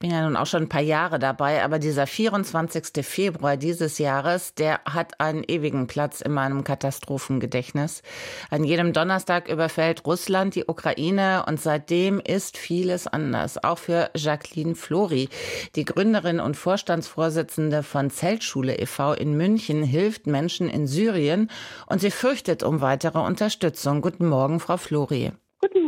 bin ja nun auch schon ein paar Jahre dabei, aber dieser 24. Februar dieses Jahres, der hat einen ewigen Platz in meinem Katastrophengedächtnis. An jedem Donnerstag überfällt Russland die Ukraine und seitdem ist vieles anders. Auch für Jacqueline Flori, die Gründerin und Vorstandsvorsitzende von Zeltschule e.V. in München, hilft Menschen in Syrien und sie fürchtet um weitere Unterstützung. Guten Morgen, Frau Flori.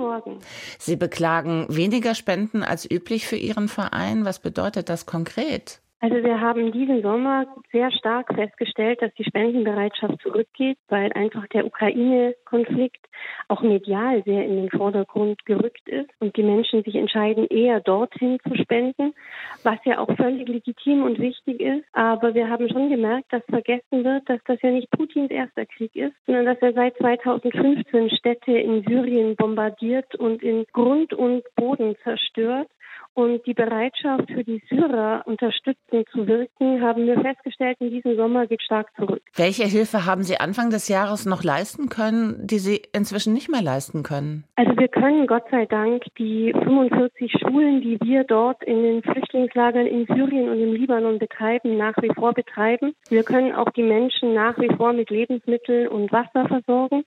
Morgen. Sie beklagen weniger Spenden als üblich für Ihren Verein. Was bedeutet das konkret? Also wir haben diesen Sommer sehr stark festgestellt, dass die Spendenbereitschaft zurückgeht, weil einfach der Ukraine-Konflikt auch medial sehr in den Vordergrund gerückt ist und die Menschen sich entscheiden, eher dorthin zu spenden, was ja auch völlig legitim und wichtig ist. Aber wir haben schon gemerkt, dass vergessen wird, dass das ja nicht Putins erster Krieg ist, sondern dass er seit 2015 Städte in Syrien bombardiert und in Grund und Boden zerstört und die Bereitschaft für die Syrer unterstützend zu wirken, haben wir festgestellt, in diesem Sommer geht stark zurück. Welche Hilfe haben Sie Anfang des Jahres noch leisten können, die Sie inzwischen nicht mehr leisten können? Also wir können Gott sei Dank die 45 Schulen, die wir dort in den Flüchtlingslagern in Syrien und im Libanon betreiben, nach wie vor betreiben. Wir können auch die Menschen nach wie vor mit Lebensmitteln und Wasser versorgen.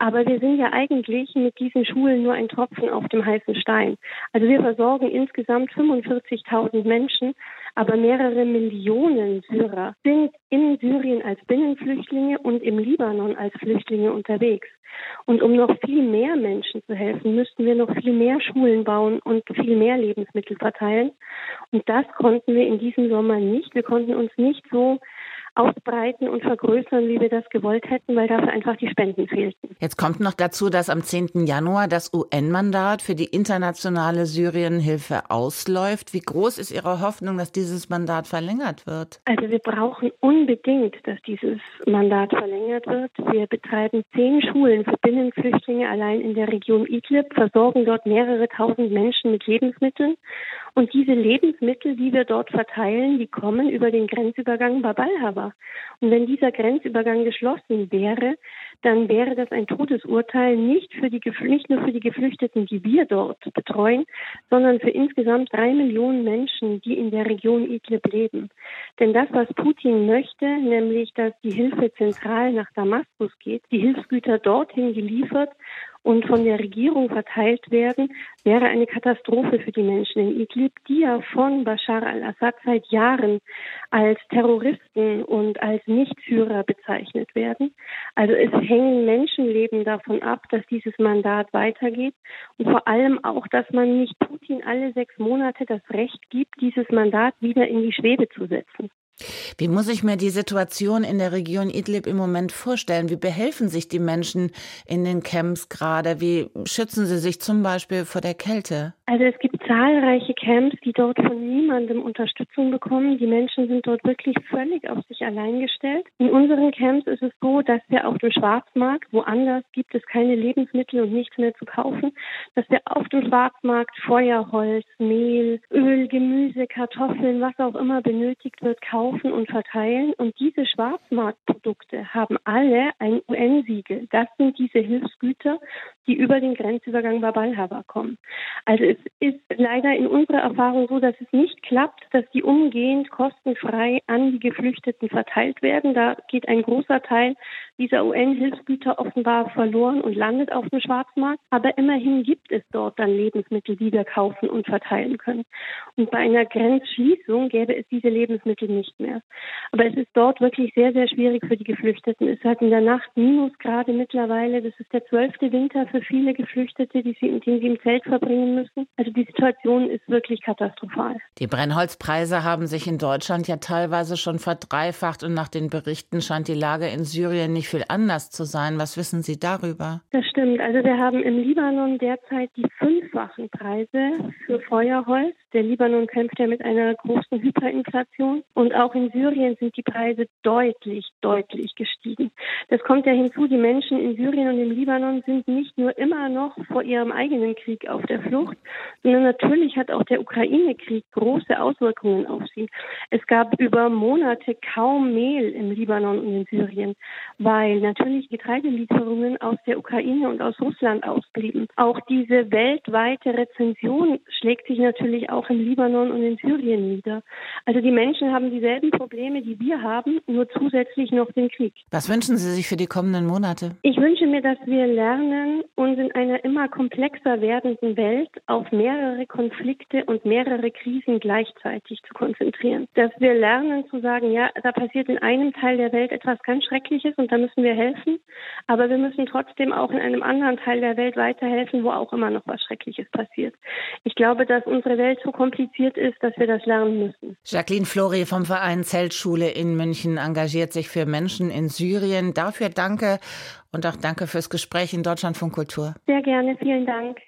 Aber wir sind ja eigentlich mit diesen Schulen nur ein Tropfen auf dem heißen Stein. Also wir versorgen insgesamt insgesamt 45.000 Menschen, aber mehrere Millionen Syrer sind in Syrien als Binnenflüchtlinge und im Libanon als Flüchtlinge unterwegs. Und um noch viel mehr Menschen zu helfen, müssten wir noch viel mehr Schulen bauen und viel mehr Lebensmittel verteilen. Und das konnten wir in diesem Sommer nicht. Wir konnten uns nicht so ausbreiten und vergrößern, wie wir das gewollt hätten, weil dafür einfach die Spenden fehlten. Jetzt kommt noch dazu, dass am 10. Januar das UN-Mandat für die internationale Syrienhilfe ausläuft. Wie groß ist Ihre Hoffnung, dass dieses Mandat verlängert wird? Also wir brauchen unbedingt, dass dieses Mandat verlängert wird. Wir betreiben zehn Schulen für Binnenflüchtlinge allein in der Region Idlib, versorgen dort mehrere tausend Menschen mit Lebensmitteln. Und diese Lebensmittel, die wir dort verteilen, die kommen über den Grenzübergang Bab al-Hawa. Und wenn dieser Grenzübergang geschlossen wäre, dann wäre das ein Todesurteil nicht, für die, nicht nur für die Geflüchteten, die wir dort betreuen, sondern für insgesamt drei Millionen Menschen, die in der Region Idlib leben. Denn das, was Putin möchte, nämlich, dass die Hilfe zentral nach Damaskus geht, die Hilfsgüter dorthin geliefert und von der Regierung verteilt werden, wäre eine Katastrophe für die Menschen in Idlib, die ja von Bashar al-Assad seit Jahren als Terroristen und als Nichtführer bezeichnet werden. Also es hängen Menschenleben davon ab, dass dieses Mandat weitergeht und vor allem auch, dass man nicht Putin alle sechs Monate das Recht gibt, dieses Mandat wieder in die Schwebe zu setzen. Wie muss ich mir die Situation in der Region Idlib im Moment vorstellen? Wie behelfen sich die Menschen in den Camps gerade? Wie schützen sie sich zum Beispiel vor der Kälte? Also es gibt zahlreiche Camps, die dort von niemandem Unterstützung bekommen. Die Menschen sind dort wirklich völlig auf sich allein gestellt. In unseren Camps ist es so, dass wir auf dem Schwarzmarkt, woanders gibt es keine Lebensmittel und nichts mehr zu kaufen, dass wir auf dem Schwarzmarkt Feuerholz, Mehl, Öl, Gemüse, Kartoffeln, was auch immer benötigt wird, kaufen und verteilen. Und diese Schwarzmarktprodukte haben alle ein UN-Siegel. Das sind diese Hilfsgüter, die über den Grenzübergang Babalhava kommen. Also es ist leider in unserer Erfahrung so, dass es nicht klappt, dass die umgehend kostenfrei an die Geflüchteten verteilt werden. Da geht ein großer Teil dieser UN-Hilfsgüter offenbar verloren und landet auf dem Schwarzmarkt. Aber immerhin gibt es dort dann Lebensmittel, die wir kaufen und verteilen können. Und bei einer Grenzschließung gäbe es diese Lebensmittel nicht mehr. Aber es ist dort wirklich sehr, sehr schwierig für die Geflüchteten. Es hat in der Nacht Minusgrade mittlerweile. Das ist der zwölfte Winter für viele Geflüchtete, die sie, den sie im Zelt verbringen müssen. Also die Situation ist wirklich katastrophal. Die Brennholzpreise haben sich in Deutschland ja teilweise schon verdreifacht und nach den Berichten scheint die Lage in Syrien nicht viel anders zu sein. Was wissen Sie darüber? Das stimmt. Also wir haben im Libanon derzeit die fünffachen Preise für Feuerholz. Der Libanon kämpft ja mit einer großen Hyperinflation und auch in Syrien sind die Preise deutlich, deutlich gestiegen. Das kommt ja hinzu, die Menschen in Syrien und im Libanon sind nicht nur immer noch vor ihrem eigenen Krieg auf der Flucht, sondern natürlich hat auch der Ukraine-Krieg große Auswirkungen auf sie. Es gab über Monate kaum Mehl im Libanon und in Syrien, weil natürlich Getreidelieferungen aus der Ukraine und aus Russland ausblieben. Auch diese weltweite Rezension schlägt sich natürlich auch im Libanon und in Syrien nieder. Also die Menschen haben dieselben Probleme, die wir haben, nur zusätzlich noch den Krieg. Was wünschen Sie sich für die kommenden Monate? Ich wünsche mir, dass wir lernen, uns in einer immer komplexer werdenden Welt auf mehrere Konflikte und mehrere Krisen gleichzeitig zu konzentrieren. Dass wir lernen zu sagen, ja, da passiert in einem Teil der Welt etwas ganz Schreckliches und da müssen wir helfen, aber wir müssen trotzdem auch in einem anderen Teil der Welt weiterhelfen, wo auch immer noch was Schreckliches passiert. Ich glaube, dass unsere Welt so kompliziert ist, dass wir das lernen müssen. Jacqueline Flori vom Verein Zeltschule in München engagiert sich für Menschen in Syrien. Dafür danke und auch danke fürs Gespräch in Deutschlandfunk Kultur. Sehr gerne, vielen Dank.